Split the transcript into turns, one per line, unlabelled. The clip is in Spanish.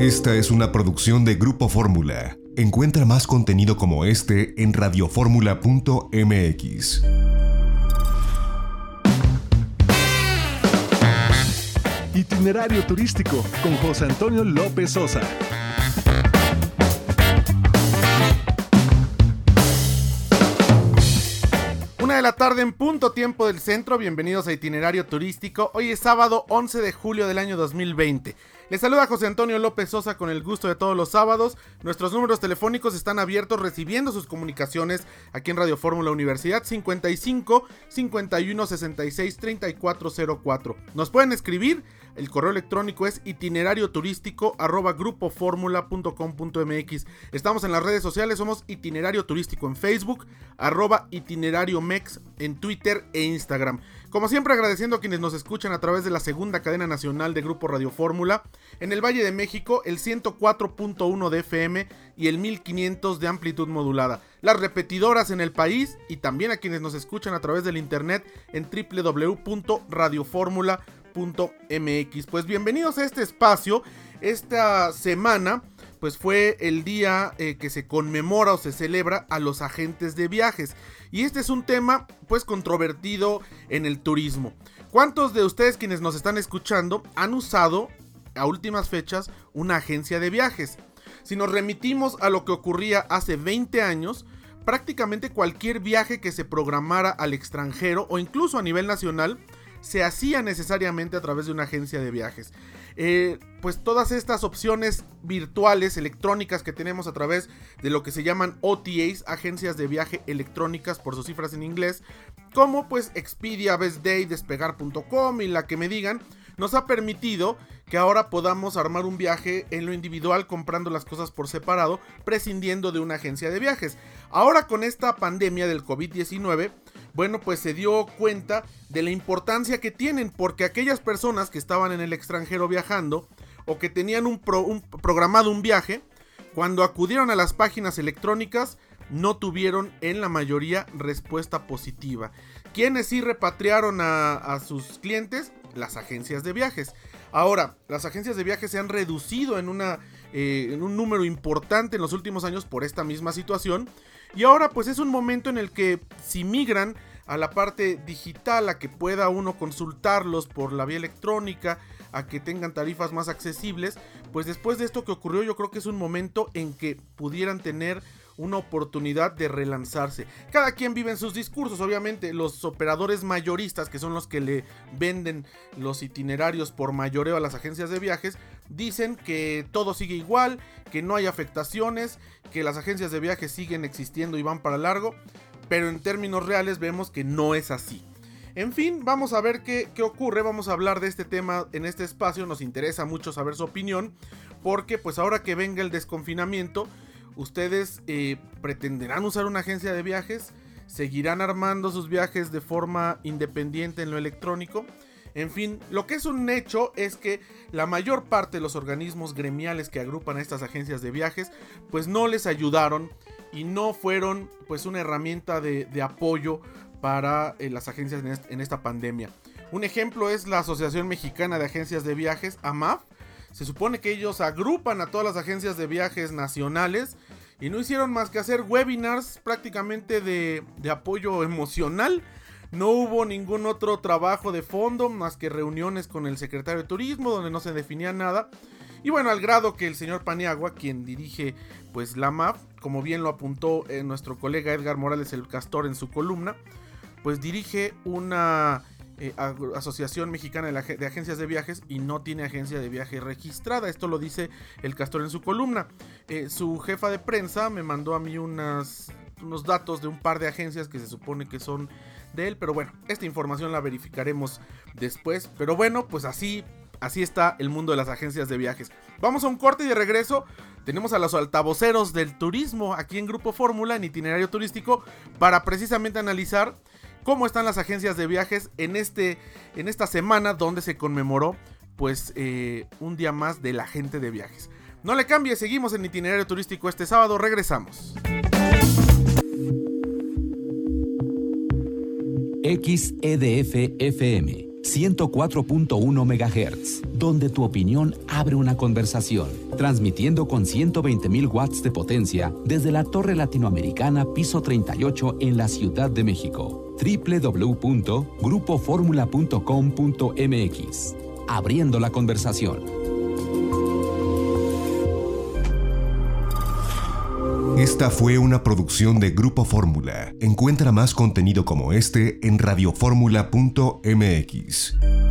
Esta es una producción de Grupo Fórmula. Encuentra más contenido como este en radioformula.mx.
Itinerario turístico con José Antonio López Sosa.
Una de la tarde en punto tiempo del centro, bienvenidos a Itinerario Turístico. Hoy es sábado 11 de julio del año 2020. Les saluda José Antonio López Sosa con el gusto de todos los sábados. Nuestros números telefónicos están abiertos recibiendo sus comunicaciones aquí en Radio Fórmula Universidad 55 51 66 3404. Nos pueden escribir, el correo electrónico es itinerario turístico arroba grupoformula.com.mx. Estamos en las redes sociales, somos itinerario turístico en Facebook, arroba itinerario mex en Twitter e Instagram. Como siempre agradeciendo a quienes nos escuchan a través de la segunda cadena nacional de Grupo Radio Fórmula, en el Valle de México el 104.1 de FM y el 1500 de amplitud modulada, las repetidoras en el país y también a quienes nos escuchan a través del internet en www.radioformula.mx. Pues bienvenidos a este espacio, esta semana pues fue el día eh, que se conmemora o se celebra a los agentes de viajes. Y este es un tema pues controvertido en el turismo. ¿Cuántos de ustedes quienes nos están escuchando han usado a últimas fechas una agencia de viajes? Si nos remitimos a lo que ocurría hace 20 años, prácticamente cualquier viaje que se programara al extranjero o incluso a nivel nacional se hacía necesariamente a través de una agencia de viajes. Eh, pues todas estas opciones virtuales, electrónicas que tenemos a través de lo que se llaman OTAs, agencias de viaje electrónicas por sus cifras en inglés, como pues Expedia, Best Day, Despegar.com y la que me digan, nos ha permitido que ahora podamos armar un viaje en lo individual comprando las cosas por separado, prescindiendo de una agencia de viajes. Ahora con esta pandemia del COVID-19, bueno, pues se dio cuenta de la importancia que tienen, porque aquellas personas que estaban en el extranjero viajando o que tenían un, programado un viaje, cuando acudieron a las páginas electrónicas, no tuvieron en la mayoría respuesta positiva. Quienes sí repatriaron a, sus clientes? Las agencias de viajes. Ahora, las agencias de viajes se han reducido en, una, eh, en un número importante en los últimos años por esta misma situación. Y ahora pues es un momento en el que si migran a la parte digital, a que pueda uno consultarlos por la vía electrónica, a que tengan tarifas más accesibles, pues después de esto que ocurrió yo creo que es un momento en que pudieran tener una oportunidad de relanzarse. Cada quien vive en sus discursos, obviamente los operadores mayoristas, que son los que le venden los itinerarios por mayoreo a las agencias de viajes, dicen que todo sigue igual, que no hay afectaciones, que las agencias de viajes siguen existiendo y van para largo, pero en términos reales vemos que no es así. En fin, vamos a ver qué, qué, ocurre, vamos a hablar de este tema en este espacio, nos interesa mucho saber su opinión, porque pues ahora que venga el desconfinamiento, ¿Ustedes eh, pretenderán usar una agencia de viajes? ¿Seguirán armando sus viajes de forma independiente en lo electrónico? En fin, lo que es un hecho es que la mayor parte de los organismos gremiales que agrupan a estas agencias de viajes, pues no les ayudaron y no fueron pues una herramienta de, apoyo para eh, las agencias en, esta pandemia. Un ejemplo es la Asociación Mexicana de Agencias de Viajes, AMAF, se supone que ellos agrupan a todas las agencias de viajes nacionales y no hicieron más que hacer webinars prácticamente de, apoyo emocional. No hubo ningún otro trabajo de fondo más que reuniones con el secretario de Turismo donde no se definía nada. Y bueno, al grado que el señor Paniagua, quien dirige pues la MAF, como bien lo apuntó eh, nuestro colega Edgar Morales el Castor en su columna, pues dirige una eh, Asociación Mexicana de, Agencias de Viajes y no tiene agencia de viaje registrada. Esto lo dice el Castor en su columna. Eh, su jefa de prensa me mandó a mí unas, unos datos de un par de agencias que se supone que son de él. Pero bueno, esta información la verificaremos después. Pero bueno, pues así, así está el mundo de las agencias de viajes. Vamos a un corte y de regreso. Tenemos a los altavoceros del turismo aquí en Grupo Fórmula, en itinerario turístico, para precisamente analizar cómo están las agencias de viajes en, este, en esta semana donde se conmemoró pues eh, un día más de la gente de viajes. No le cambie, seguimos en itinerario turístico este sábado, regresamos.
XEDF FM 104.1 MHz, donde tu opinión abre una conversación, transmitiendo con 120.000 watts de potencia desde la Torre Latinoamericana Piso 38 en la Ciudad de México. www.grupoformula.com.mx. Abriendo la conversación.
Esta fue una producción de Grupo Fórmula. Encuentra más contenido como este en radioformula.mx.